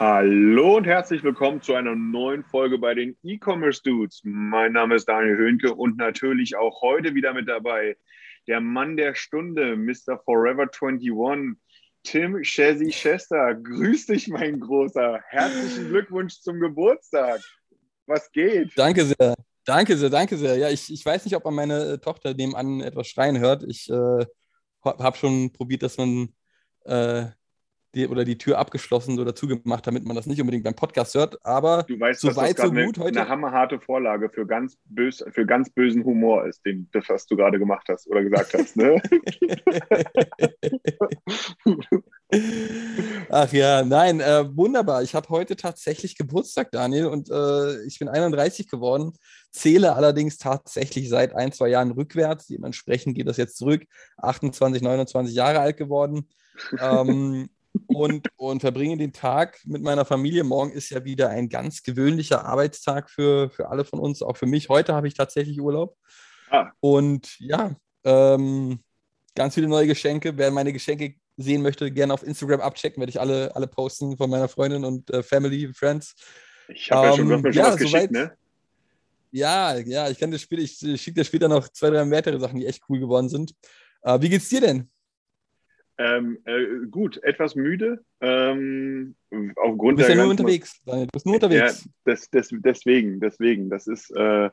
Hallo und herzlich willkommen zu einer neuen Folge bei den E-Commerce Dudes. Mein Name ist Daniel Höhnke und natürlich auch heute wieder mit dabei der Mann der Stunde, Mr. Forever 21, Tim Chessy Chester. Grüß dich, mein Großer. Herzlichen Glückwunsch zum Geburtstag. Was geht? Danke sehr. Danke sehr, danke sehr. Ja, ich, ich weiß nicht, ob man meine äh, Tochter nebenan etwas schreien hört. Ich äh, habe schon probiert, dass man äh, die, oder die Tür abgeschlossen oder zugemacht, damit man das nicht unbedingt beim Podcast hört. Aber Du weißt, so dass das weit, so gerade eine, gut heute. eine hammerharte Vorlage für ganz, bös, für ganz bösen Humor ist, den, das, was du gerade gemacht hast oder gesagt hast. Ne? Ach ja, nein, äh, wunderbar. Ich habe heute tatsächlich Geburtstag, Daniel, und äh, ich bin 31 geworden, zähle allerdings tatsächlich seit ein, zwei Jahren rückwärts. Dementsprechend geht das jetzt zurück. 28, 29 Jahre alt geworden. Ähm, und, und verbringe den Tag mit meiner Familie. Morgen ist ja wieder ein ganz gewöhnlicher Arbeitstag für, für alle von uns, auch für mich. Heute habe ich tatsächlich Urlaub. Ah. Und ja, ähm, ganz viele neue Geschenke. Wer meine Geschenke sehen möchte, gerne auf Instagram abchecken, werde ich alle, alle posten von meiner Freundin und äh, Family, Friends. Ich habe ja schon, Ähm, schon ja, was geschickt, soweit- ne? Ja, ja, ich kann das Spiel, ich, ich schicke dir später noch zwei, drei weitere Sachen, die echt cool geworden sind. Äh, wie geht's dir denn? Ähm, äh, gut, etwas müde. Ähm, aufgrund Du bist ja der nur ganzen- unterwegs. Du bist nur unterwegs. Ja, das, das, deswegen, deswegen. Das ist äh,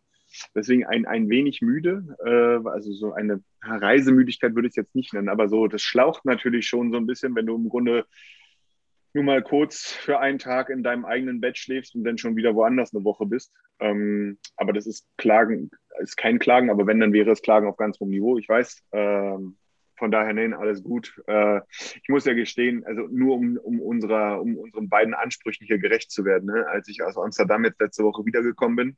deswegen ein, ein wenig müde. Äh, also so eine Reisemüdigkeit würde ich es jetzt nicht nennen, aber so, das schlaucht natürlich schon so ein bisschen, wenn du im Grunde nur mal kurz für einen Tag in deinem eigenen Bett schläfst und dann schon wieder woanders eine Woche bist. Ähm, aber das ist Klagen, ist kein Klagen, aber wenn, dann wäre es Klagen auf ganz hohem Niveau. Ich weiß. Ähm, von daher, nein, alles gut. Äh, ich muss ja gestehen, also nur um, um, unserer, um unseren beiden Ansprüchen hier gerecht zu werden, ne? als ich aus Amsterdam jetzt letzte Woche wiedergekommen bin,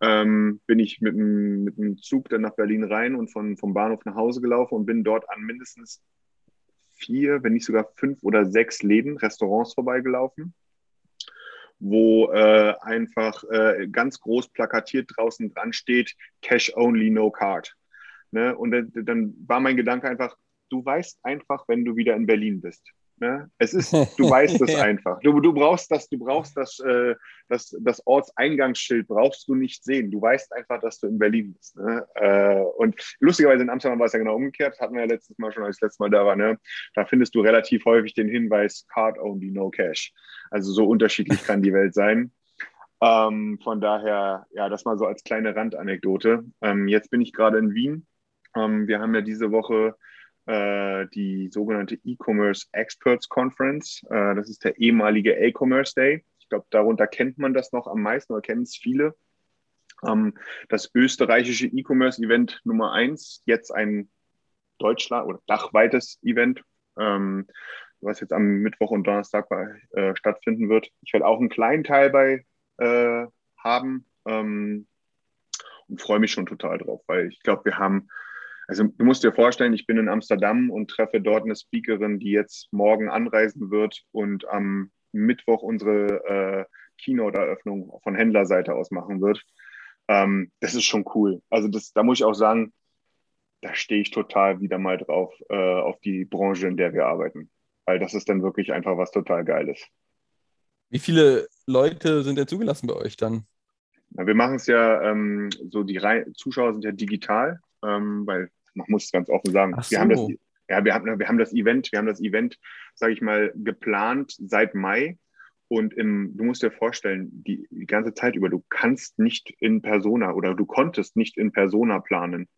ähm, bin ich mit dem, mit dem Zug dann nach Berlin rein und von, vom Bahnhof nach Hause gelaufen und bin dort an mindestens vier, wenn nicht sogar fünf oder sechs Läden, Restaurants vorbeigelaufen, wo äh, einfach äh, ganz groß plakatiert draußen dran steht, Cash only, no card. Ne? Und dann, war mein Gedanke einfach, du weißt einfach, wenn du wieder in Berlin bist. Ne? Es ist, du weißt es einfach. Du, du brauchst das, du brauchst das, äh, das, das Ortseingangsschild brauchst du nicht sehen. Du weißt einfach, dass du in Berlin bist. Ne? Äh, und lustigerweise in Amsterdam war es ja genau umgekehrt. Hatten wir ja letztes Mal schon, als ich das letzte Mal da war. Ne? Da findest du relativ häufig den Hinweis Card only, no cash. Also so unterschiedlich kann die Welt sein. Ähm, von daher, ja, das mal so als kleine Randanekdote. Ähm, jetzt bin ich gerade in Wien. Ähm, wir haben ja diese Woche äh, die sogenannte E-Commerce Experts Conference. Äh, das ist der ehemalige E-Commerce Day. Ich glaube, darunter kennt man das noch am meisten oder kennen es viele. Ähm, das österreichische E-Commerce-Event Nummer eins, jetzt ein Deutschland- oder dachweites Event, ähm, was jetzt am Mittwoch und Donnerstag bei, äh, stattfinden wird. Ich werde auch einen kleinen Teil bei äh, haben ähm, und freue mich schon total drauf, weil ich glaube, wir haben also du musst dir vorstellen, ich bin in Amsterdam und treffe dort eine Speakerin, die jetzt morgen anreisen wird und am Mittwoch unsere äh, Keynote-Eröffnung von Händlerseite aus machen wird. Ähm, das ist schon cool. Also das, da muss ich auch sagen, da stehe ich total wieder mal drauf, äh, auf die Branche, in der wir arbeiten. Weil das ist dann wirklich einfach was total Geiles. Wie viele Leute sind denn zugelassen bei euch dann? Na, wir machen es ja ähm, so, die Rei Zuschauer sind ja digital, ähm, weil man muss es ganz offen sagen, Ach wir haben das, so. ja, wir haben, wir haben das Event, wir haben das Event, sage ich mal, geplant seit Mai. Und im, du musst dir vorstellen, die, die ganze Zeit über, du kannst nicht in Persona oder du konntest nicht in Persona planen.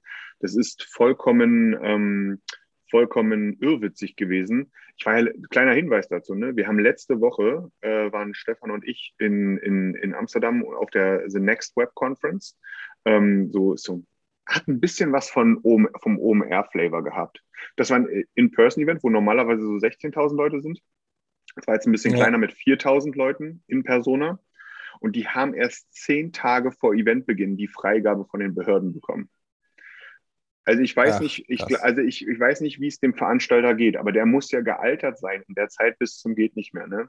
Das ist vollkommen, ähm, vollkommen irrwitzig gewesen. Ich war ja, kleiner Hinweis dazu, ne? Wir haben letzte Woche, äh, waren Stefan und ich in, in, in Amsterdam auf der The Next Web Conference. Ähm, so ist so hat ein bisschen was von OM, vom OMR-Flavor gehabt. Das war ein In-Person-Event, wo normalerweise so 16.000 Leute sind. Das war jetzt ein bisschen ja. kleiner mit 4.000 Leuten in Persona. Und die haben erst zehn Tage vor Eventbeginn die Freigabe von den Behörden bekommen. Also ich weiß Ach, nicht, ich, also ich, ich weiß nicht, wie es dem Veranstalter geht, aber der muss ja gealtert sein in der Zeit bis zum geht nicht mehr. Ne?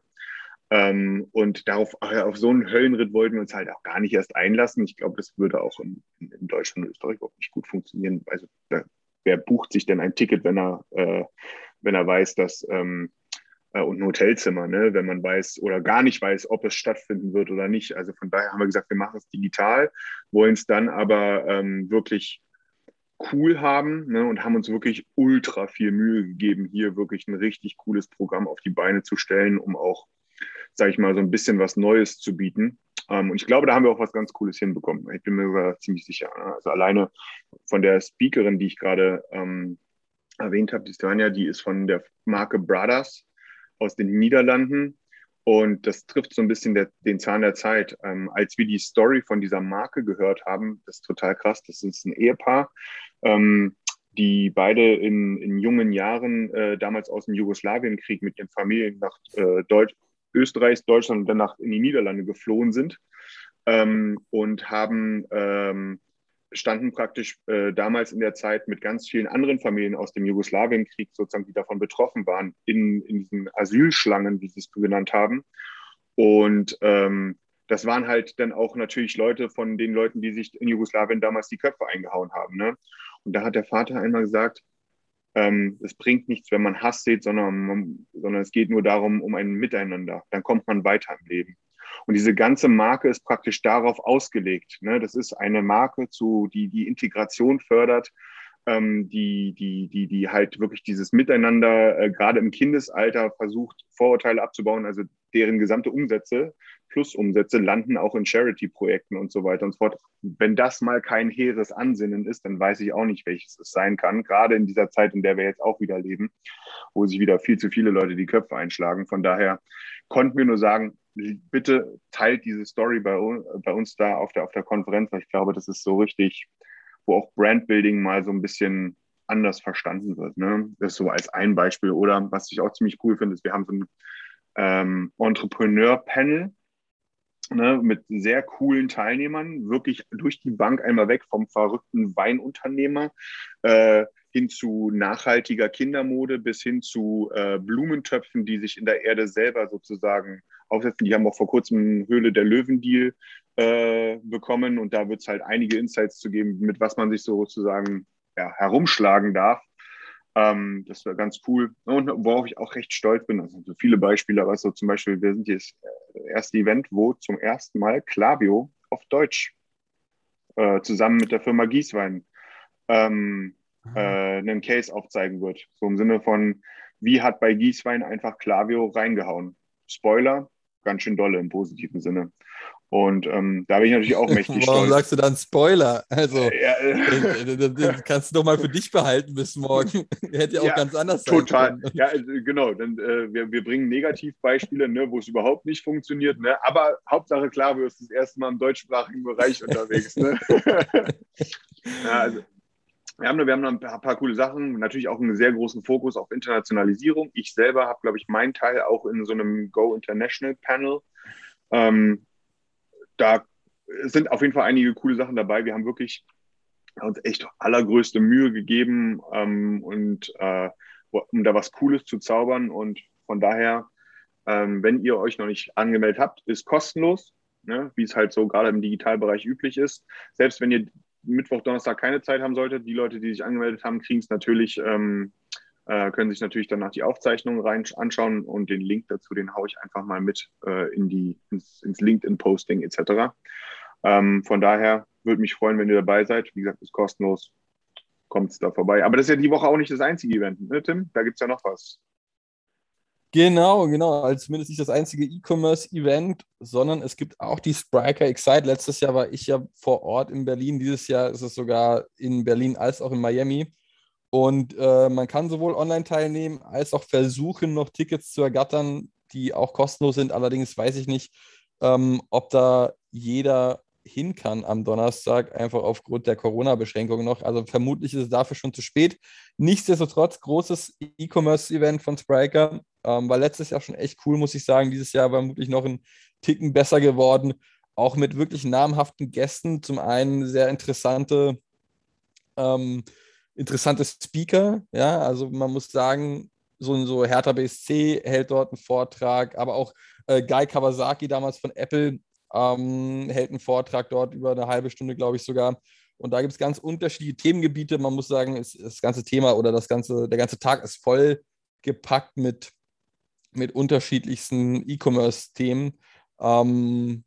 Ähm, und darauf, auf so einen Höllenritt wollten wir uns halt auch gar nicht erst einlassen. Ich glaube, das würde auch in, in, Deutschland und Österreich auch nicht gut funktionieren. Also da, wer bucht sich denn ein Ticket, wenn er, äh, wenn er weiß, dass ähm, äh, und ein Hotelzimmer, ne, wenn man weiß oder gar nicht weiß, ob es stattfinden wird oder nicht. Also von daher haben wir gesagt, wir machen es digital, wollen es dann aber ähm, wirklich cool haben ne, und haben uns wirklich ultra viel Mühe gegeben, hier wirklich ein richtig cooles Programm auf die Beine zu stellen, um auch, sage ich mal, so ein bisschen was Neues zu bieten. Ähm, und ich glaube, da haben wir auch was ganz Cooles hinbekommen. Ich bin mir ziemlich sicher. Also alleine von der Speakerin, die ich gerade ähm, erwähnt habe, die Stanja, die ist von der Marke Brothers aus den Niederlanden. Und das trifft so ein bisschen der, den Zahn der Zeit. Ähm, als wir die Story von dieser Marke gehört haben, das ist total krass, das ist ein Ehepaar, ähm, die beide in, in jungen Jahren äh, damals aus dem Jugoslawienkrieg mit ihren Familien nach äh, Deutsch, Österreich, Deutschland und danach in die Niederlande geflohen sind ähm, und haben ähm, standen praktisch äh, damals in der Zeit mit ganz vielen anderen Familien aus dem Jugoslawienkrieg sozusagen, die davon betroffen waren, in, in diesen Asylschlangen, wie sie es genannt haben. Und ähm, das waren halt dann auch natürlich Leute von den Leuten, die sich in Jugoslawien damals die Köpfe eingehauen haben. Ne? Und da hat der Vater einmal gesagt, ähm, es bringt nichts, wenn man Hass sieht, sondern, man, sondern es geht nur darum, um ein Miteinander. Dann kommt man weiter im Leben. Und diese ganze Marke ist praktisch darauf ausgelegt. Ne? Das ist eine Marke, zu, die die Integration fördert, ähm, die, die, die, die halt wirklich dieses Miteinander äh, gerade im Kindesalter versucht, Vorurteile abzubauen, also deren gesamte Umsätze plus Umsätze landen auch in Charity-Projekten und so weiter und so fort. Wenn das mal kein hehres Ansinnen ist, dann weiß ich auch nicht, welches es sein kann. Gerade in dieser Zeit, in der wir jetzt auch wieder leben, wo sich wieder viel zu viele Leute die Köpfe einschlagen. Von daher konnten wir nur sagen, bitte teilt diese Story bei, bei uns da auf der, auf der Konferenz. Ich glaube, das ist so richtig, wo auch Brandbuilding mal so ein bisschen anders verstanden wird. Ne? Das ist so als ein Beispiel. Oder was ich auch ziemlich cool finde, ist, wir haben so ein ähm, Entrepreneur-Panel ne, mit sehr coolen Teilnehmern, wirklich durch die Bank einmal weg vom verrückten Weinunternehmer äh, hin zu nachhaltiger Kindermode bis hin zu äh, Blumentöpfen, die sich in der Erde selber sozusagen aufsetzen. Die haben auch vor kurzem Höhle der Löwen-Deal äh, bekommen und da wird es halt einige Insights zu geben, mit was man sich sozusagen ja, herumschlagen darf. Ähm, das wäre ganz cool. Und worauf ich auch recht stolz bin, das sind so viele Beispiele, aber so zum Beispiel, wir sind jetzt das äh, erste Event, wo zum ersten Mal Klaviyo auf Deutsch äh, zusammen mit der Firma Gießwein ähm, äh, einen Case aufzeigen wird. So im Sinne von, wie hat bei Gießwein einfach Klaviyo reingehauen? Spoiler, ganz schön dolle im positiven Sinne. Und ähm, da bin ich natürlich auch mächtig Warum stolz. sagst du dann Spoiler? Also, ja, äh, das kannst du doch mal für dich behalten bis morgen. Hätte ja auch ja, ganz anders sein Total. Können. Ja, also, genau. Denn, äh, wir, wir bringen Negativbeispiele, ne, wo es überhaupt nicht funktioniert. Ne? Aber Hauptsache klar, du bist das erste Mal im deutschsprachigen Bereich unterwegs. Ne? ja, also, wir haben, wir haben ein paar, paar, coole Sachen, natürlich auch einen sehr großen Fokus auf Internationalisierung. Ich selber habe, glaube ich, meinen Teil auch in so einem Go International Panel. Ähm, da sind auf jeden Fall einige coole Sachen dabei. Wir haben wirklich uns echt allergrößte Mühe gegeben ähm, und äh, um da was Cooles zu zaubern. Und von daher, ähm, wenn ihr euch noch nicht angemeldet habt, ist kostenlos, ne? wie es halt so gerade im Digitalbereich üblich ist. Selbst wenn ihr Mittwoch, Donnerstag keine Zeit haben solltet, die Leute, die sich angemeldet haben, kriegen es natürlich, ähm, äh, können sich natürlich danach die Aufzeichnungen rein anschauen und den Link dazu, den haue ich einfach mal mit äh, in die, ins, ins LinkedIn-Posting etc. Ähm, von daher würde mich freuen, wenn ihr dabei seid. Wie gesagt, ist kostenlos. Kommt da vorbei. Aber das ist ja die Woche auch nicht das einzige Event, ne, Tim? Da gibt es ja noch was. Genau, genau. Also zumindest nicht das einzige E-Commerce-Event, sondern es gibt auch die Spriker Excite. Letztes Jahr war ich ja vor Ort in Berlin. Dieses Jahr ist es sogar in Berlin als auch in Miami. Und äh, man kann sowohl online teilnehmen, als auch versuchen, noch Tickets zu ergattern, die auch kostenlos sind. Allerdings weiß ich nicht, ähm, ob da jeder hin kann am Donnerstag, einfach aufgrund der Corona-Beschränkungen noch. Also vermutlich ist es dafür schon zu spät. Nichtsdestotrotz, großes E-Commerce-Event von Spriker. Ähm, war letztes Jahr schon echt cool, muss ich sagen. Dieses Jahr war vermutlich noch ein Ticken besser geworden. Auch mit wirklich namhaften Gästen. Zum einen sehr interessante, ähm, interessante Speaker. Ja, also man muss sagen, so ein so Hertha BSC hält dort einen Vortrag, aber auch äh, Guy Kawasaki damals von Apple ähm, hält einen Vortrag dort über eine halbe Stunde, glaube ich sogar. Und da gibt es ganz unterschiedliche Themengebiete. Man muss sagen, ist, das ganze Thema oder das ganze, der ganze Tag ist voll gepackt mit, mit unterschiedlichsten E-Commerce-Themen. Ähm,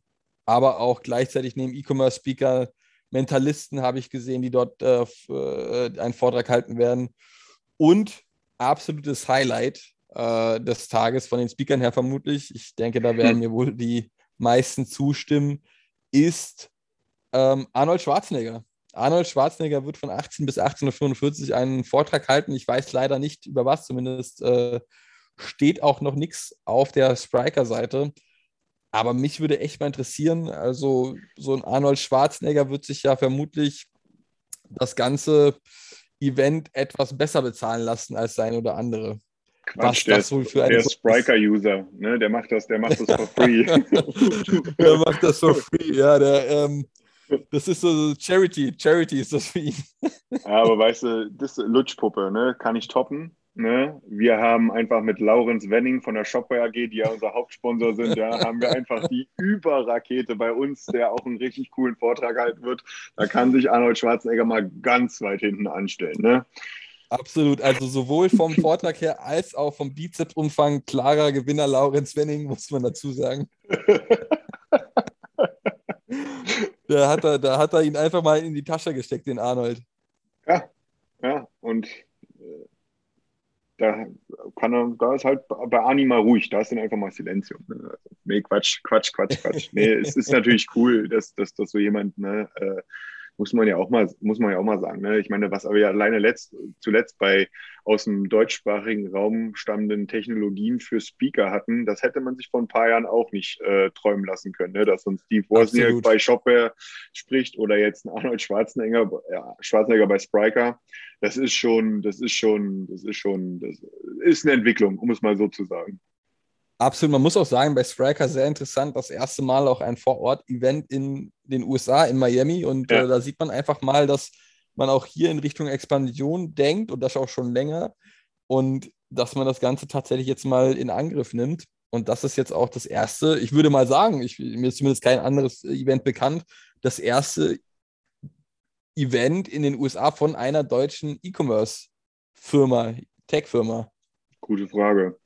aber auch gleichzeitig neben E-Commerce-Speaker Mentalisten habe ich gesehen, die dort äh, äh, einen Vortrag halten werden. Und absolutes Highlight äh, des Tages von den Speakern her vermutlich, ich denke, da werden mir wohl die meisten zustimmen, ist ähm, Arnold Schwarzenegger. Arnold Schwarzenegger wird von 18 bis 18.45 Uhr einen Vortrag halten. Ich weiß leider nicht, über was, zumindest äh, steht auch noch nichts auf der Spriker-Seite. Aber mich würde echt mal interessieren, also so ein Arnold Schwarzenegger wird sich ja vermutlich das ganze Event etwas besser bezahlen lassen als sein oder andere. Quatsch, der, ist, der Spriker-User, ne? Der macht das, der macht das for free. der macht das for free, ja. Der, ähm, das ist so Charity, Charity ist das für ihn. Aber weißt du, das ist Lutschpuppe, ne? Kann ich toppen. Ne? Wir haben einfach mit Laurenz Wenning von der Shopware AG, die ja unser Hauptsponsor sind, ja, haben wir einfach die Überrakete bei uns, der auch einen richtig coolen Vortrag halten wird. Da kann sich Arnold Schwarzenegger mal ganz weit hinten anstellen. Ne? Absolut. Also sowohl vom Vortrag her als auch vom Bizepsumfang klarer Gewinner Laurenz Wenning, muss man dazu sagen. da, hat er, da hat er ihn einfach mal in die Tasche gesteckt, den Arnold. Ja, ja. Und da kann er, da ist halt bei Ani mal ruhig, da ist dann einfach mal Silenzium. Ne? Nee, Quatsch, Quatsch, Quatsch, Quatsch. Nee, es ist natürlich cool, dass, dass, dass so jemand ne, äh, muss man ja auch mal, muss man ja auch mal sagen. Ne? Ich meine, was aber ja alleine letzt, zuletzt bei aus dem deutschsprachigen Raum stammenden Technologien für Speaker hatten, das hätte man sich vor ein paar Jahren auch nicht äh, träumen lassen können, ne? dass uns Steve Wozniak bei Shopware spricht oder jetzt ein Arnold Schwarzenegger, ja, Schwarzenegger bei Spriker. Das ist schon, das ist schon, das ist schon, das ist eine Entwicklung, um es mal so zu sagen. Absolut, man muss auch sagen, bei Striker sehr interessant, das erste Mal auch ein Vorort-Event in den USA, in Miami. Und ja. äh, da sieht man einfach mal, dass man auch hier in Richtung Expansion denkt und das auch schon länger. Und dass man das Ganze tatsächlich jetzt mal in Angriff nimmt. Und das ist jetzt auch das erste, ich würde mal sagen, ich, mir ist zumindest kein anderes Event bekannt, das erste Event in den USA von einer deutschen E-Commerce-Firma, Tech-Firma. Gute Frage.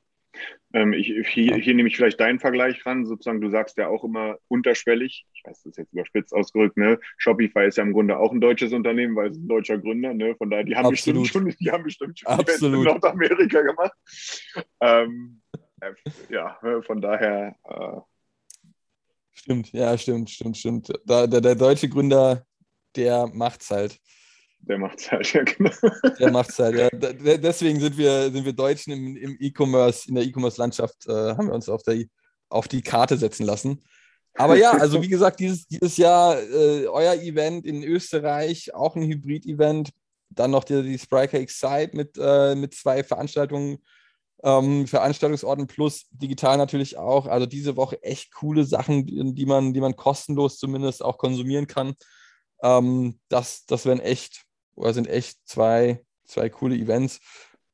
Ähm, ich, hier, hier nehme ich vielleicht deinen Vergleich ran. Sozusagen, du sagst ja auch immer unterschwellig. Ich weiß, das ist jetzt überspitzt ausgedrückt. Ne? Shopify ist ja im Grunde auch ein deutsches Unternehmen, weil es ein deutscher Gründer. Ne? Von daher, die haben Absolut. bestimmt schon, die haben bestimmt schon Absolut. in Nordamerika gemacht. Ähm, äh, ja, ne, von daher. Äh, stimmt, ja, stimmt, stimmt, stimmt. Da, der, der deutsche Gründer, der macht's halt. Der macht es halt, ja, genau. Der macht es halt, ja. Deswegen sind wir, sind wir Deutschen im, im E-Commerce, in der E-Commerce-Landschaft, äh, haben wir uns auf, der, auf die Karte setzen lassen. Aber ja, also wie gesagt, dieses, dieses Jahr äh, euer Event in Österreich, auch ein Hybrid-Event. Dann noch die, die Spriker Excite mit, äh, mit zwei Veranstaltungen, ähm, Veranstaltungsorten plus digital natürlich auch. Also diese Woche echt coole Sachen, die man, die man kostenlos zumindest auch konsumieren kann. Ähm, das, das wären echt sind echt zwei, zwei coole Events,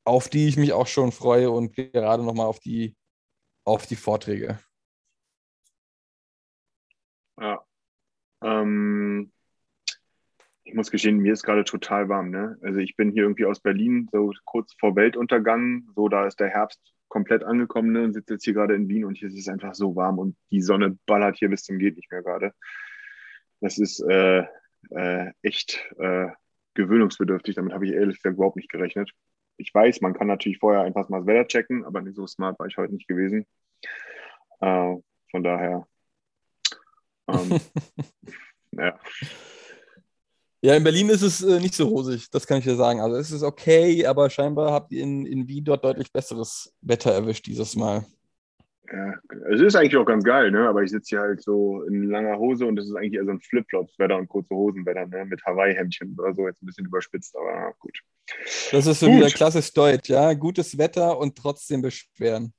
auf die ich mich auch schon freue und gerade nochmal auf die, auf die Vorträge. Ja. Ähm, ich muss gestehen, mir ist gerade total warm. Ne? Also ich bin hier irgendwie aus Berlin, so kurz vor Weltuntergang. So, da ist der Herbst komplett angekommen ne? und sitze jetzt hier gerade in Wien und hier ist es einfach so warm und die Sonne ballert hier bis zum geht nicht mehr gerade. Das ist äh, äh, echt äh, gewöhnungsbedürftig. Damit habe ich ehrlich gesagt überhaupt nicht gerechnet. Ich weiß, man kann natürlich vorher einfach mal das Wetter checken, aber nicht so smart war ich heute nicht gewesen. Äh, von daher, ähm, ja. Ja, in Berlin ist es äh, nicht so rosig, das kann ich dir sagen. Also es ist okay, aber scheinbar habt ihr in, in Wien dort deutlich besseres Wetter erwischt dieses Mal. Ja, es ist eigentlich auch ganz geil, ne? aber ich sitze hier halt so in langer Hose und es ist eigentlich eher so ein Flipflops-Wetter und kurze Hosenwetter ne? mit Hawaii-Hemdchen oder so, jetzt ein bisschen überspitzt, aber gut. Das ist so Gut. wieder klassisch deutsch, ja. Gutes Wetter und trotzdem beschweren.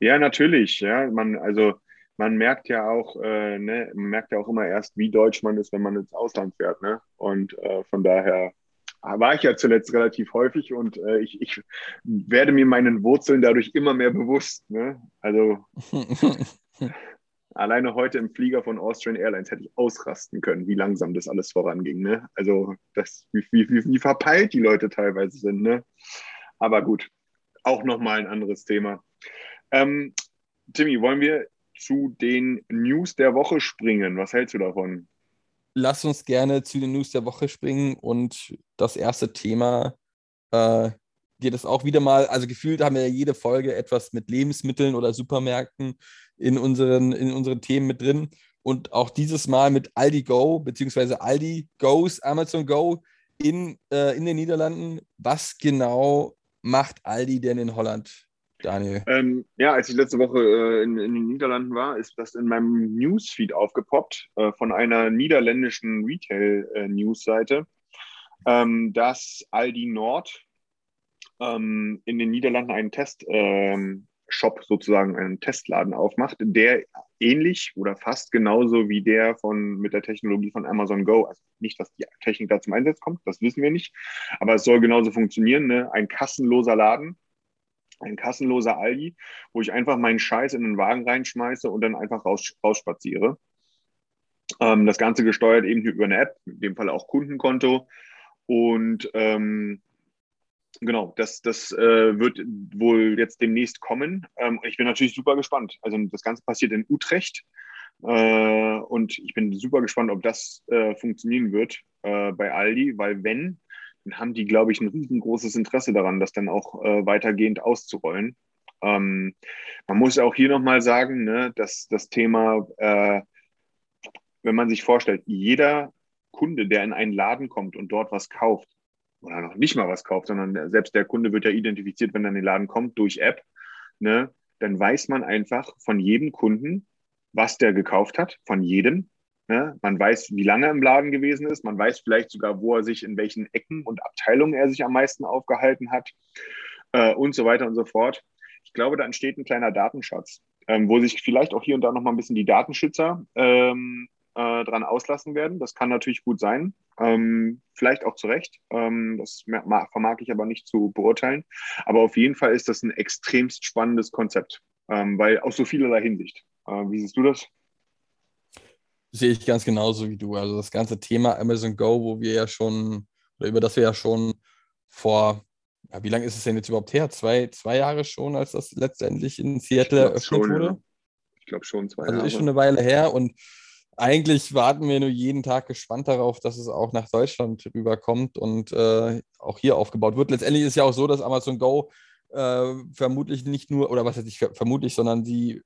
Ja, natürlich, ja, man, also man merkt ja auch, äh, ne, man merkt ja auch immer erst, wie deutsch man ist, wenn man ins Ausland fährt, ne? Und äh, von daher war ich ja zuletzt relativ häufig und äh, ich, ich werde mir meinen Wurzeln dadurch immer mehr bewusst, ne? Also alleine heute im Flieger von Austrian Airlines hätte ich ausrasten können, wie langsam das alles voranging, ne? Also das, wie, wie, wie, wie verpeilt die Leute teilweise sind, ne? Aber gut, auch nochmal ein anderes Thema. Ähm, Timmy, wollen wir zu den News der Woche springen? Was hältst du davon? Lass uns gerne zu den News der Woche springen und das erste Thema äh, geht es auch wieder mal, also gefühlt haben wir ja jede Folge etwas mit Lebensmitteln oder Supermärkten in unseren, in unseren Themen mit drin. Und auch dieses Mal mit Aldi Go, beziehungsweise Aldi Goes Amazon Go in, äh, in den Niederlanden. Was genau macht Aldi denn in Holland, Daniel? Ähm, ja, als ich letzte Woche äh, in, in den Niederlanden war, ist das in meinem Newsfeed aufgepoppt äh, von einer niederländischen Retail-News-Seite, ähm, dass Aldi Nord ähm, in den Niederlanden einen Test, ähm, sozusagen, einen Testladen aufmacht, der ähnlich oder fast genauso wie der von mit der Technologie von Amazon Go, also nicht, dass die Technik da zum Einsatz kommt, das wissen wir nicht, aber es soll genauso funktionieren, ne? ein kassenloser Laden, ein kassenloser Aldi, wo ich einfach meinen Scheiß in den Wagen reinschmeiße und dann einfach raus, rausspaziere. Ähm, das Ganze gesteuert eben über eine App, in dem Fall auch Kundenkonto. Und ähm, genau, das, das äh, wird wohl jetzt demnächst kommen. Ähm, ich bin natürlich super gespannt. Also das Ganze passiert in Utrecht. Äh, und ich bin super gespannt, ob das äh, funktionieren wird äh, bei Aldi, weil wenn, dann haben die, glaube ich, ein riesengroßes Interesse daran, das dann auch äh, weitergehend auszurollen. Ähm, man muss auch hier nochmal sagen, ne, dass das Thema, äh, wenn man sich vorstellt, jeder Kunde, der in einen Laden kommt und dort was kauft, oder noch nicht mal was kauft, sondern selbst der Kunde wird ja identifiziert, wenn er in den Laden kommt, durch App, ne, dann weiß man einfach von jedem Kunden, was der gekauft hat, von jedem. Ne? Man weiß, wie lange er im Laden gewesen ist. Man weiß vielleicht sogar, wo er sich, in welchen Ecken und Abteilungen er sich am meisten aufgehalten hat äh, und so weiter und so fort. Ich glaube, da entsteht ein kleiner Datenschatz, ähm, wo sich vielleicht auch hier und da noch mal ein bisschen die Datenschützer ähm, äh, dran auslassen werden. Das kann natürlich gut sein. Ähm, vielleicht auch zu Recht. Ähm, das vermag ich aber nicht zu beurteilen. Aber auf jeden Fall ist das ein extremst spannendes Konzept, ähm, weil aus so vielerlei Hinsicht. Äh, wie siehst du das? Sehe ich ganz genauso wie du. Also das ganze Thema Amazon Go, wo wir ja schon, oder über das wir ja schon vor, ja, wie lange ist es denn jetzt überhaupt her? Zwei, zwei Jahre schon, als das letztendlich in Seattle eröffnet schon, wurde? Ja. Ich glaube schon zwei Also Jahre. ist schon eine Weile her und eigentlich warten wir nur jeden Tag gespannt darauf, dass es auch nach Deutschland rüberkommt und äh, auch hier aufgebaut wird. Letztendlich ist ja auch so, dass Amazon Go äh, vermutlich nicht nur, oder was heißt nicht ver- vermutlich, sondern die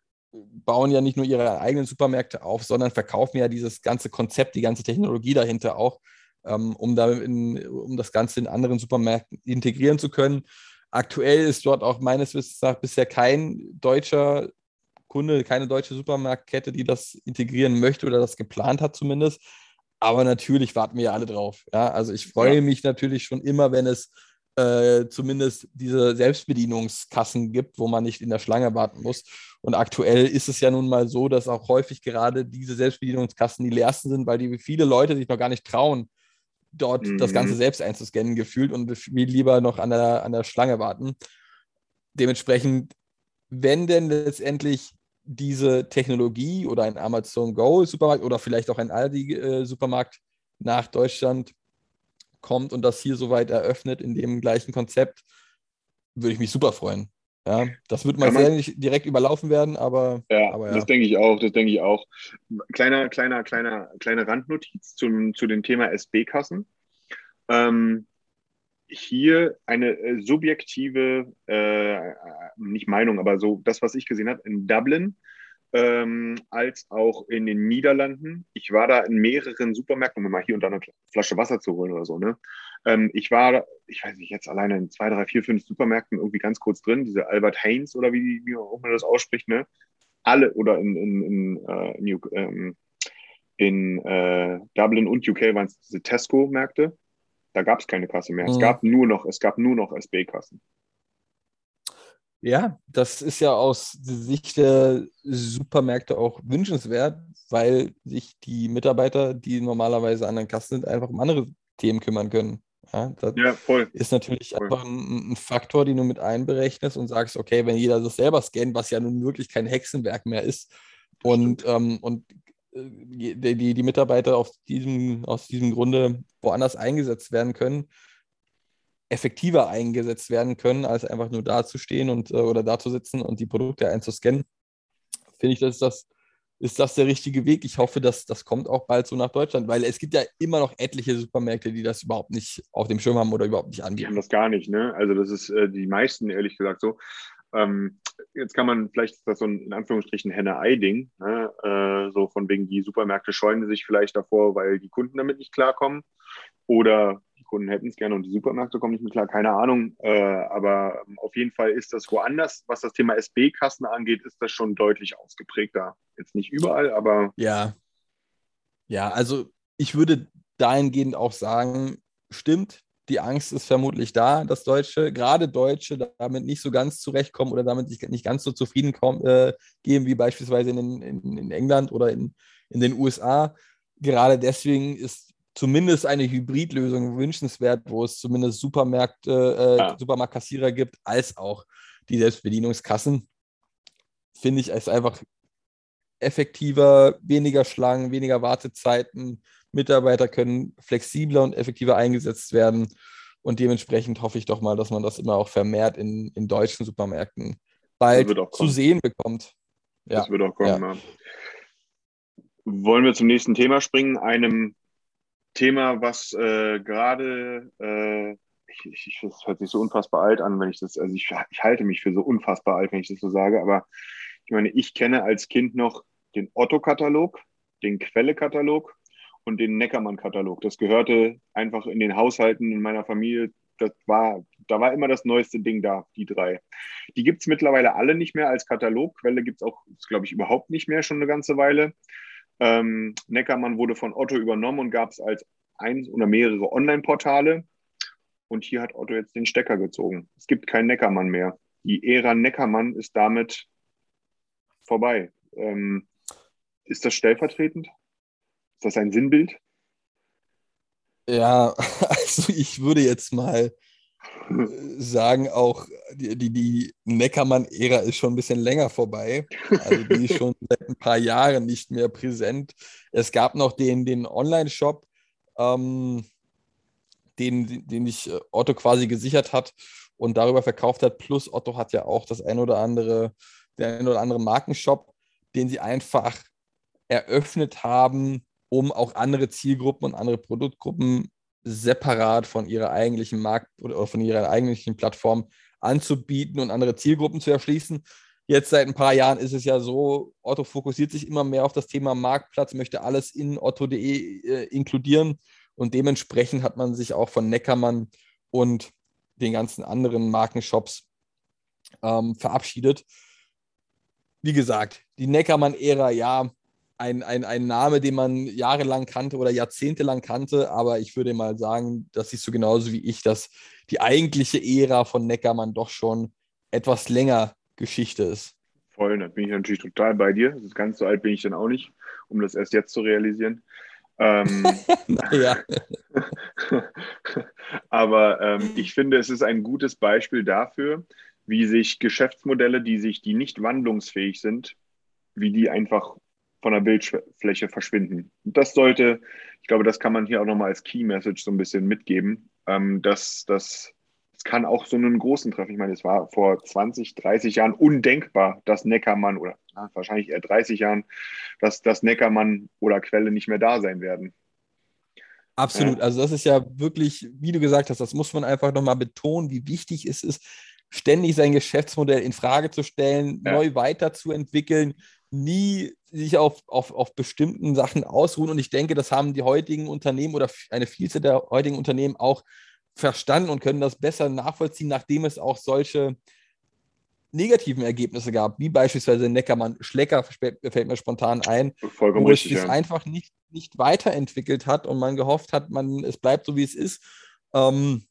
bauen ja nicht nur ihre eigenen Supermärkte auf, sondern verkaufen ja dieses ganze Konzept, die ganze Technologie dahinter auch, ähm, um, da in, um das Ganze in anderen Supermärkten integrieren zu können. Aktuell ist dort auch meines Wissens nach bisher kein deutscher Kunde, keine deutsche Supermarktkette, die das integrieren möchte oder das geplant hat zumindest. Aber natürlich warten wir ja alle drauf. Ja? Also ich freue Ja. mich natürlich schon immer, wenn es äh, zumindest diese Selbstbedienungskassen gibt, wo man nicht in der Schlange warten muss. Und aktuell ist es ja nun mal so, dass auch häufig gerade diese Selbstbedienungskassen die leersten sind, weil die viele Leute sich noch gar nicht trauen, dort Mhm. das Ganze selbst einzuscannen gefühlt und viel lieber noch an der, an der Schlange warten. Dementsprechend, wenn denn letztendlich diese Technologie oder ein Amazon Go Supermarkt oder vielleicht auch ein Aldi äh, Supermarkt nach Deutschland kommt und das hier soweit eröffnet in dem gleichen Konzept, würde ich mich super freuen. Ja, das wird mal sehr nicht direkt überlaufen werden, aber Ja, Aber ja. das denke ich auch, das denke ich auch. Kleiner, kleiner, kleiner, kleine Randnotiz zum, zu dem Thema SB-Kassen. Ähm, hier eine äh, subjektive, äh, nicht Meinung, aber so das, was ich gesehen habe, in Dublin ähm, als auch in den Niederlanden. Ich war da in mehreren Supermärkten, um mal hier und da eine Flasche Wasser zu holen oder so. Ne? Ähm, ich war, ich weiß nicht, jetzt alleine in zwei, drei, vier, fünf Supermärkten irgendwie ganz kurz drin, diese Albert Heinz oder wie, wie auch immer das ausspricht. Ne? alle oder in, in, in, äh, New, ähm, in äh, Dublin und UK waren es diese Tesco-Märkte. Da gab es keine Kasse mehr. Mhm. Es gab nur noch, es gab nur noch SB-Kassen. Ja, das ist ja aus Sicht der Supermärkte auch wünschenswert, weil sich die Mitarbeiter, die normalerweise an den Kassen sind, einfach um andere Themen kümmern können. Ja, das ja, voll. ist natürlich voll. einfach ein, ein, Faktor, den du mit einberechnest und sagst, okay, wenn jeder das selber scannt, was ja nun wirklich kein Hexenwerk mehr ist, und, ähm, und äh, die, die, die Mitarbeiter auf diesem, aus diesem Grunde woanders eingesetzt werden können, effektiver eingesetzt werden können, als einfach nur dazustehen und äh, oder dazusitzen und die Produkte einzuscannen, finde ich, dass das ist das der richtige Weg. Ich hoffe, dass das kommt auch bald so nach Deutschland, weil es gibt ja immer noch etliche Supermärkte, die das überhaupt nicht auf dem Schirm haben oder überhaupt nicht anbieten. Die haben das gar nicht, ne? Also das ist äh, die meisten, ehrlich gesagt, so. Ähm, jetzt kann man vielleicht ist das so ein in Anführungsstrichen Henne-Ei-Ding, ne? äh, so von wegen die Supermärkte scheuen sich vielleicht davor, weil die Kunden damit nicht klarkommen oder Kunden hätten es gerne und die Supermärkte kommen nicht mit klar, keine Ahnung. Äh, aber auf jeden Fall ist das woanders, was das Thema SB-Kassen angeht, ist das schon deutlich ausgeprägter. Jetzt nicht überall, aber. Ja. Ja, also ich würde dahingehend auch sagen, stimmt, die Angst ist vermutlich da, dass Deutsche, gerade Deutsche, damit nicht so ganz zurechtkommen oder damit nicht ganz so zufrieden kommen, äh, gehen wie beispielsweise in, in, in England oder in, in den USA. Gerade deswegen ist zumindest eine Hybridlösung wünschenswert, wo es zumindest Supermärkte, äh, ja. Supermarktkassierer gibt, als auch die Selbstbedienungskassen. Finde ich es einfach effektiver, weniger Schlangen, weniger Wartezeiten. Mitarbeiter können flexibler und effektiver eingesetzt werden. Und dementsprechend hoffe ich doch mal, dass man das immer auch vermehrt in, in deutschen Supermärkten bald zu sehen bekommt. Ja. Das wird auch kommen. Ja. Wollen wir zum nächsten Thema springen, einem Thema, was äh, gerade, äh, ich, ich, das hört sich so unfassbar alt an, wenn ich das, also ich, ich halte mich für so unfassbar alt, wenn ich das so sage, aber ich meine, ich kenne als Kind noch den Otto-Katalog, den Quelle-Katalog und den Neckermann-Katalog. Das gehörte einfach in den Haushalten in meiner Familie. Das war, da war immer das neueste Ding da, die drei. Die gibt es mittlerweile alle nicht mehr als Katalog. Quelle gibt es auch, glaube ich, überhaupt nicht mehr, schon eine ganze Weile. Ähm, Neckermann wurde von Otto übernommen und gab es als eins oder mehrere Online-Portale. Und hier hat Otto jetzt den Stecker gezogen. Es gibt keinen Neckermann mehr. Die Ära Neckermann ist damit vorbei. Ähm, ist das stellvertretend? Ist das ein Sinnbild? Ja, also ich würde jetzt mal sagen auch, die, die, die Neckermann-Ära ist schon ein bisschen länger vorbei. Also die ist schon seit ein paar Jahren nicht mehr präsent. Es gab noch den, den Online-Shop, ähm, den, den sich äh, Otto quasi gesichert hat und darüber verkauft hat. Plus Otto hat ja auch das ein oder andere, den ein oder andere Markenshop, den sie einfach eröffnet haben, um auch andere Zielgruppen und andere Produktgruppen separat von ihrer eigentlichen Markt oder von ihrer eigentlichen Plattform anzubieten und andere Zielgruppen zu erschließen. Jetzt seit ein paar Jahren ist es ja so, Otto fokussiert sich immer mehr auf das Thema Marktplatz, möchte alles in otto.de äh, inkludieren und dementsprechend hat man sich auch von Neckermann und den ganzen anderen Markenshops ähm, verabschiedet. Wie gesagt, die Neckermann-Ära, ja, ein, ein, ein Name, den man jahrelang kannte oder jahrzehntelang kannte, aber ich würde mal sagen, das siehst du genauso wie ich, dass die eigentliche Ära von Neckermann doch schon etwas länger Geschichte ist. Voll, da bin ich natürlich total bei dir. Das ist ganz so alt bin ich dann auch nicht, um das erst jetzt zu realisieren. Ähm, naja. aber ähm, ich finde, es ist ein gutes Beispiel dafür, wie sich Geschäftsmodelle, die sich, die nicht wandlungsfähig sind, wie die einfach von der Bildfläche verschwinden. Das sollte, ich glaube, das kann man hier auch nochmal als Key Message so ein bisschen mitgeben, ähm, dass das kann auch so einen großen treffen. Ich meine, es war vor 20, 30 Jahren undenkbar, dass Neckermann oder na, wahrscheinlich eher 30 Jahren, dass das Neckermann oder Quelle nicht mehr da sein werden. Absolut. Ja. Also das ist ja wirklich, wie du gesagt hast, das muss man einfach nochmal betonen, wie wichtig es ist, ständig sein Geschäftsmodell in Frage zu stellen, ja. neu weiterzuentwickeln, nie sich auf, auf, auf bestimmten Sachen ausruhen. Und ich denke, das haben die heutigen Unternehmen oder eine Vielzahl der heutigen Unternehmen auch verstanden und können das besser nachvollziehen, nachdem es auch solche negativen Ergebnisse gab, wie beispielsweise Neckermann Schlecker, fällt mir spontan ein, Vollkommen wo es sich Ja. einfach nicht, nicht weiterentwickelt hat und man gehofft hat, man, es bleibt so, wie es ist. Ähm,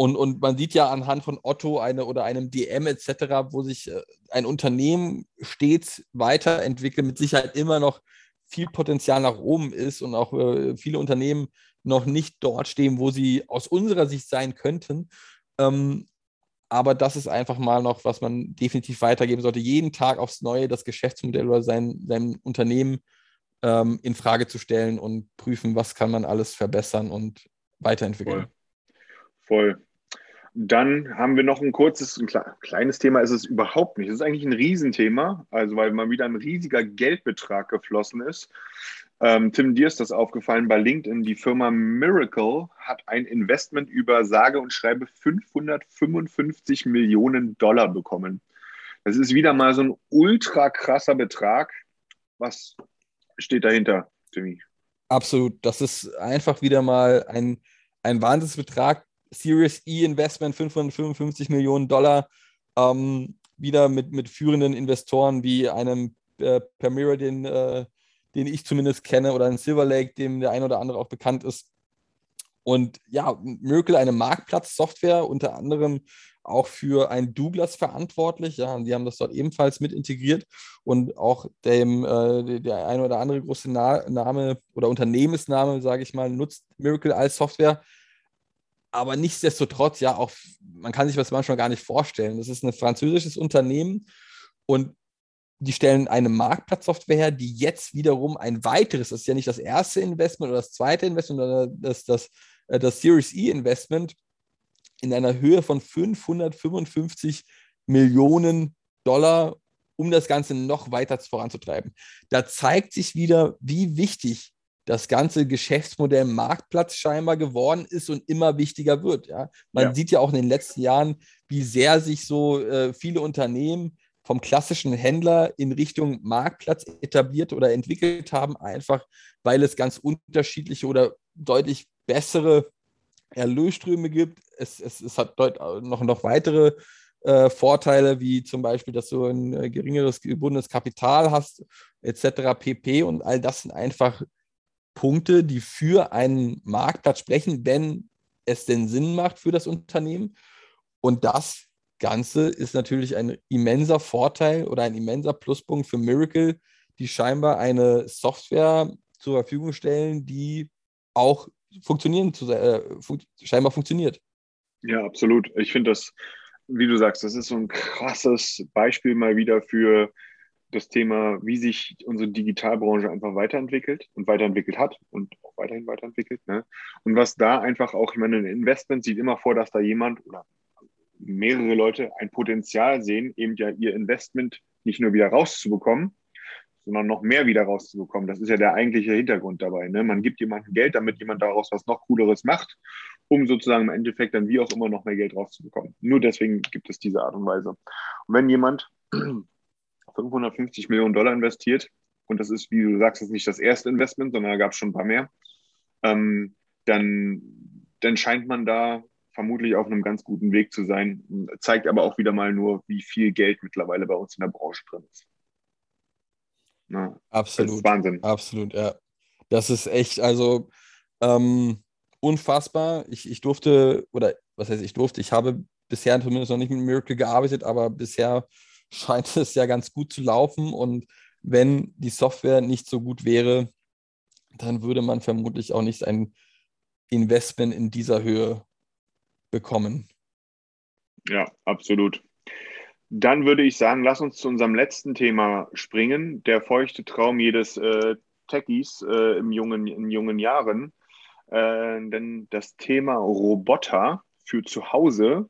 und, und man sieht ja anhand von Otto eine, oder einem DM etc., wo sich äh, ein Unternehmen stets weiterentwickelt, mit Sicherheit immer noch viel Potenzial nach oben ist und auch äh, viele Unternehmen noch nicht dort stehen, wo sie aus unserer Sicht sein könnten. Ähm, aber das ist einfach mal noch, was man definitiv weitergeben sollte. Jeden Tag aufs Neue das Geschäftsmodell oder sein, sein Unternehmen ähm, in Frage zu stellen und prüfen, was kann man alles verbessern und weiterentwickeln. Voll. Voll. Dann haben wir noch ein kurzes, ein kle- kleines Thema ist es überhaupt nicht. Es ist eigentlich ein Riesenthema, also weil mal wieder ein riesiger Geldbetrag geflossen ist. Ähm, Tim, dir ist das aufgefallen bei LinkedIn. Die Firma Miracle hat ein Investment über sage und schreibe 555 Millionen Dollar bekommen. Das ist wieder mal so ein ultra krasser Betrag. Was steht dahinter, Timmy? Absolut. Das ist einfach wieder mal ein, ein Wahnsinnsbetrag. Series E Investment 555 Millionen Dollar. Ähm, wieder mit, mit führenden Investoren wie einem äh, Permira, den, äh, den ich zumindest kenne, oder ein Silver Lake, dem der ein oder andere auch bekannt ist. Und ja, Miracle, eine Marktplatzsoftware, unter anderem auch für ein Douglas verantwortlich. Ja, und die haben das dort ebenfalls mit integriert und auch dem, äh, der ein oder andere große Na Name oder Unternehmensname, sage ich mal, nutzt Miracle als Software. Aber nichtsdestotrotz, ja, auch man kann sich das manchmal gar nicht vorstellen. Das ist ein französisches Unternehmen und die stellen eine Marktplatzsoftware her, die jetzt wiederum ein weiteres, das ist ja nicht das erste Investment oder das zweite Investment, sondern das, das, äh, das Series E Investment in einer Höhe von 555 Millionen Dollar, um das Ganze noch weiter voranzutreiben. Da zeigt sich wieder, wie wichtig das ganze Geschäftsmodell Marktplatz scheinbar geworden ist und immer wichtiger wird. Ja? Man Ja. sieht ja auch in den letzten Jahren, wie sehr sich so äh, viele Unternehmen vom klassischen Händler in Richtung Marktplatz etabliert oder entwickelt haben, einfach weil es ganz unterschiedliche oder deutlich bessere Erlösströme gibt. Es, es, es hat deut noch, noch weitere äh, Vorteile, wie zum Beispiel, dass du ein äh, geringeres gebundenes Kapital hast, etc. pp. Und all das sind einfach Punkte, die für einen Marktplatz sprechen, wenn es denn Sinn macht für das Unternehmen. Und das Ganze ist natürlich ein immenser Vorteil oder ein immenser Pluspunkt für Miracle, die scheinbar eine Software zur Verfügung stellen, die auch funktionieren, äh, fun scheinbar funktioniert. Ja, absolut. Ich finde das, wie du sagst, das ist so ein krasses Beispiel mal wieder für das Thema, wie sich unsere Digitalbranche einfach weiterentwickelt und weiterentwickelt hat und auch weiterhin weiterentwickelt. Ne? Und was da einfach auch, ich meine, ein Investment sieht immer vor, dass da jemand oder mehrere Leute ein Potenzial sehen, eben ja ihr Investment nicht nur wieder rauszubekommen, sondern noch mehr wieder rauszubekommen. Das ist ja der eigentliche Hintergrund dabei. Ne? Man gibt jemandem Geld, damit jemand daraus was noch Cooleres macht, um sozusagen im Endeffekt dann wie auch immer noch mehr Geld rauszubekommen. Nur deswegen gibt es diese Art und Weise. Und wenn jemand 550 Millionen Dollar investiert, und das ist, wie du sagst, ist nicht das erste Investment, sondern da gab es schon ein paar mehr, ähm, dann, dann scheint man da vermutlich auf einem ganz guten Weg zu sein. Zeigt aber auch wieder mal nur, wie viel Geld mittlerweile bei uns in der Branche drin ist. Na, Absolut. Das ist Wahnsinn. Absolut, ja. Das ist echt, also ähm, unfassbar. Ich, ich durfte, oder was heißt ich durfte, ich habe bisher zumindest noch nicht mit Miracle gearbeitet, aber bisher scheint es ja ganz gut zu laufen. Und wenn die Software nicht so gut wäre, dann würde man vermutlich auch nicht ein Investment in dieser Höhe bekommen. Ja, absolut. Dann würde ich sagen, lass uns zu unserem letzten Thema springen. Der feuchte Traum jedes äh, Techies äh, im jungen, in jungen Jahren. Äh, denn das Thema Roboter für zu Hause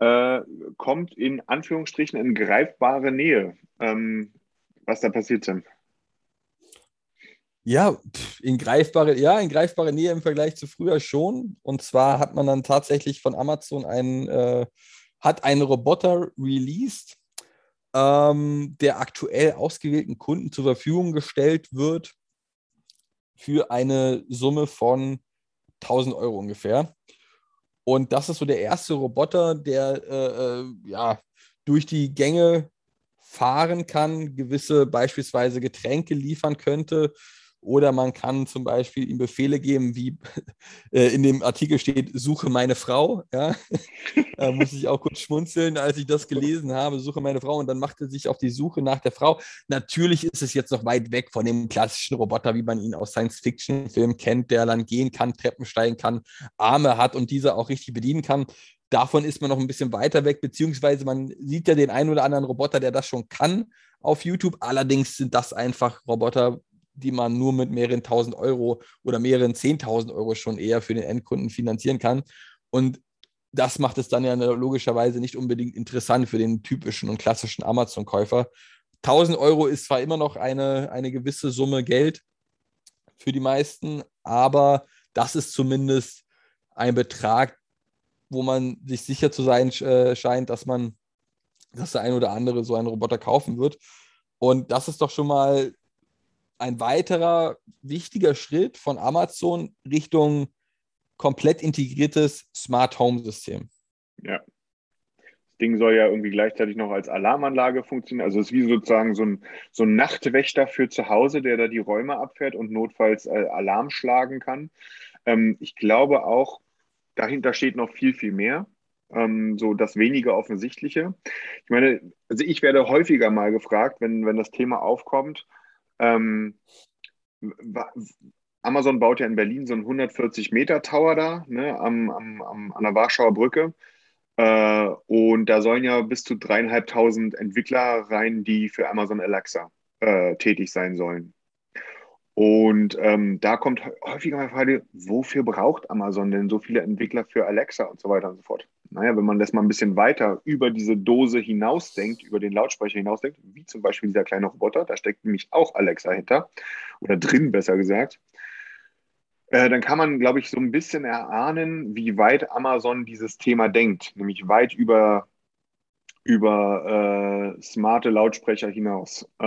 äh, kommt in Anführungsstrichen in greifbare Nähe. Ähm, was da passiert, Tim? Ja, in greifbare, ja, in greifbare Nähe im Vergleich zu früher schon. Und zwar hat man dann tatsächlich von Amazon einen, äh, hat einen Roboter released, ähm, der aktuell ausgewählten Kunden zur Verfügung gestellt wird für eine Summe von 1000 Euro ungefähr. Und das ist so der erste Roboter, der äh, äh, ja durch die Gänge fahren kann, gewisse beispielsweise Getränke liefern könnte. Oder man kann zum Beispiel ihm Befehle geben, wie äh, in dem Artikel steht, suche meine Frau. Ja? da muss ich auch kurz schmunzeln, als ich das gelesen habe, suche meine Frau. Und dann macht er sich auf die Suche nach der Frau. Natürlich ist es jetzt noch weit weg von dem klassischen Roboter, wie man ihn aus Science-Fiction-Filmen kennt, der dann gehen kann, Treppen steigen kann, Arme hat und diese auch richtig bedienen kann. Davon ist man noch ein bisschen weiter weg, beziehungsweise man sieht ja den einen oder anderen Roboter, der das schon kann auf YouTube. Allerdings sind das einfach Roboter, die man nur mit mehreren tausend Euro oder mehreren zehntausend Euro schon eher für den Endkunden finanzieren kann. Und das macht es dann ja logischerweise nicht unbedingt interessant für den typischen und klassischen Amazon-Käufer. 1000 Euro ist zwar immer noch eine, eine gewisse Summe Geld für die meisten, aber das ist zumindest ein Betrag, wo man sich sicher zu sein äh, scheint, dass man, dass der ein oder andere so einen Roboter kaufen wird. Und das ist doch schon mal ein weiterer wichtiger Schritt von Amazon Richtung komplett integriertes Smart Home System. Ja. Das Ding soll ja irgendwie gleichzeitig noch als Alarmanlage funktionieren. Also es ist wie sozusagen so ein, so ein Nachtwächter für zu Hause, der da die Räume abfährt und notfalls äh, Alarm schlagen kann. Ähm, ich glaube auch, dahinter steht noch viel, viel mehr. Ähm, so das weniger offensichtliche. Ich meine, also ich werde häufiger mal gefragt, wenn, wenn das Thema aufkommt, ähm, Amazon baut ja in Berlin so einen 140 Meter Tower da, ne, am, am, am, an der Warschauer Brücke. Äh, und da sollen ja bis zu dreieinhalbtausend Entwickler rein, die für Amazon Alexa äh, tätig sein sollen. Und ähm, da kommt häufiger mal die Frage, wofür braucht Amazon denn so viele Entwickler für Alexa und so weiter und so fort? Naja, wenn man das mal ein bisschen weiter über diese Dose hinausdenkt, über den Lautsprecher hinausdenkt, wie zum Beispiel dieser kleine Roboter, da steckt nämlich auch Alexa hinter, oder drin besser gesagt, äh, dann kann man, glaube ich, so ein bisschen erahnen, wie weit Amazon dieses Thema denkt, nämlich weit über über äh, smarte Lautsprecher hinaus. Äh,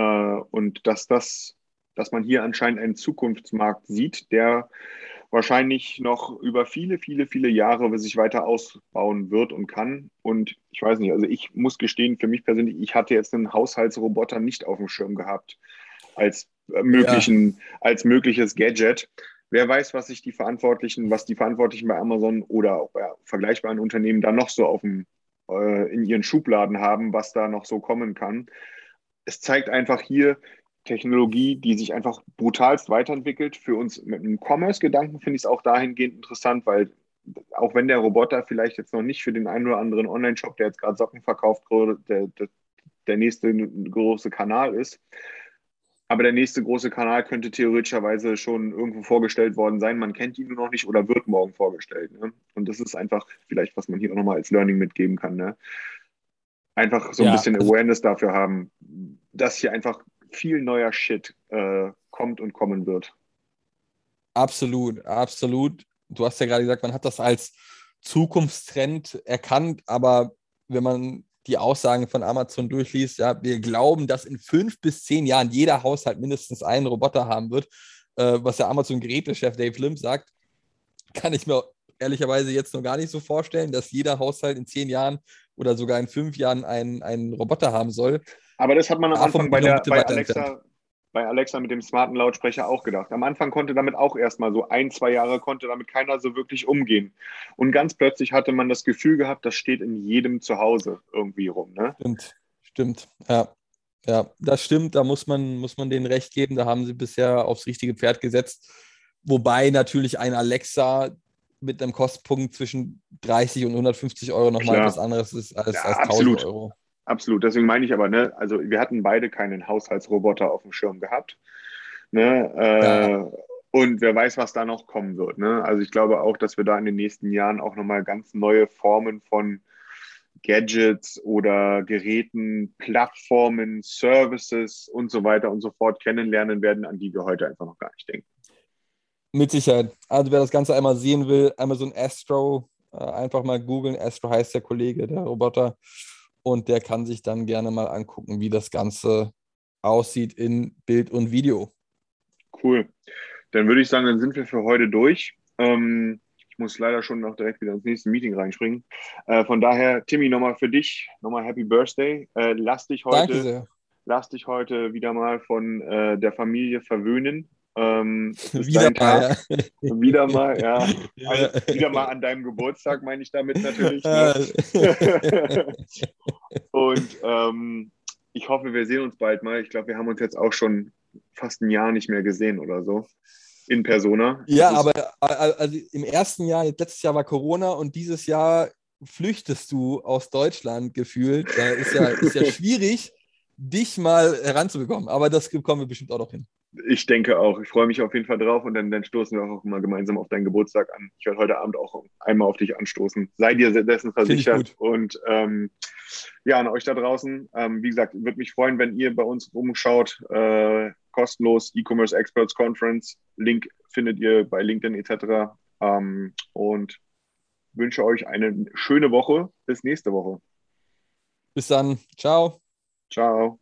und dass das dass man hier anscheinend einen Zukunftsmarkt sieht, der wahrscheinlich noch über viele, viele, viele Jahre sich weiter ausbauen wird und kann. Und ich weiß nicht, also ich muss gestehen, für mich persönlich, ich hatte jetzt einen Haushaltsroboter nicht auf dem Schirm gehabt als äh, möglichen, ja. als mögliches Gadget. Wer weiß, was sich die Verantwortlichen, was die Verantwortlichen bei Amazon oder auch bei vergleichbaren Unternehmen da noch so auf dem, äh, in ihren Schubladen haben, was da noch so kommen kann. Es zeigt einfach hier, Technologie, die sich einfach brutalst weiterentwickelt. Für uns mit einem Commerce-Gedanken finde ich es auch dahingehend interessant, weil auch wenn der Roboter vielleicht jetzt noch nicht für den einen oder anderen Online-Shop, der jetzt gerade Socken verkauft, der, der, der nächste große Kanal ist, aber der nächste große Kanal könnte theoretischerweise schon irgendwo vorgestellt worden sein. Man kennt ihn nur noch nicht oder wird morgen vorgestellt. Ne? Und das ist einfach vielleicht, was man hier auch nochmal als Learning mitgeben kann. Ne? Einfach so ein ja, bisschen also Awareness dafür haben, dass hier einfach viel neuer Shit äh, kommt und kommen wird. Absolut, absolut. Du hast ja gerade gesagt, man hat das als Zukunftstrend erkannt, aber wenn man die Aussagen von Amazon durchliest, ja, wir glauben, dass in fünf bis zehn Jahren jeder Haushalt mindestens einen Roboter haben wird, äh, was der Amazon-Gerätechef Dave Lim sagt, kann ich mir ehrlicherweise jetzt noch gar nicht so vorstellen, dass jeder Haushalt in zehn Jahren oder sogar in fünf Jahren einen, einen Roboter haben soll. Aber das hat man am Anfang bei, der, bei, Alexa, bei Alexa mit dem smarten Lautsprecher auch gedacht. Am Anfang konnte damit auch erstmal so ein, zwei Jahre konnte damit keiner so wirklich umgehen. Und ganz plötzlich hatte man das Gefühl gehabt, das steht in jedem Zuhause irgendwie rum. Ne? Stimmt, stimmt, ja. Ja, das stimmt, da muss man, muss man denen recht geben. Da haben sie bisher aufs richtige Pferd gesetzt. Wobei natürlich ein Alexa mit einem Kostenpunkt zwischen 30 und 150 Euro nochmal etwas anderes ist als, ja, als 1000 absolut. Euro. Absolut, deswegen meine ich aber, ne, also wir hatten beide keinen Haushaltsroboter auf dem Schirm gehabt. Ne, äh, ja. Und wer weiß, was da noch kommen wird. Ne? Also ich glaube auch, dass wir da in den nächsten Jahren auch nochmal ganz neue Formen von Gadgets oder Geräten, Plattformen, Services und so weiter und so fort kennenlernen werden, an die wir heute einfach noch gar nicht denken. Mit Sicherheit. Also wer das Ganze einmal sehen will, einmal so ein Astro, äh, einfach mal googeln. Astro heißt der Kollege, der Roboter und der kann sich dann gerne mal angucken, wie das Ganze aussieht in Bild und Video. Cool. Dann würde ich sagen, dann sind wir für heute durch. Ähm, Ich muss leider schon noch direkt wieder ins nächste Meeting reinspringen. Äh, von daher, Timmy, nochmal für dich, nochmal Happy Birthday. Äh, lass dich heute, lass dich heute wieder mal von äh, der Familie verwöhnen. Ähm, Wieder mal. Ja. Wieder mal, ja. Also, wieder mal an deinem Geburtstag, meine ich damit natürlich. Ne? Und ähm, ich hoffe, wir sehen uns bald mal. Ich glaube, wir haben uns jetzt auch schon fast ein Jahr nicht mehr gesehen oder so. In Persona. Ja, aber äh, also im ersten Jahr, letztes Jahr war Corona und dieses Jahr flüchtest du aus Deutschland gefühlt. Da ist ja, ist ja schwierig, dich mal heranzubekommen. Aber das bekommen wir bestimmt auch noch hin. Ich denke auch. Ich freue mich auf jeden Fall drauf und dann, dann stoßen wir auch mal gemeinsam auf deinen Geburtstag an. Ich werde heute Abend auch einmal auf dich anstoßen. Sei dir dessen ich versichert. Und ähm, ja, an euch da draußen. Ähm, wie gesagt, würde mich freuen, wenn ihr bei uns rumschaut. Äh, kostenlos E-Commerce Experts Conference. Link findet ihr bei LinkedIn etc. Ähm, und wünsche euch eine schöne Woche. Bis nächste Woche. Bis dann. Ciao. Ciao.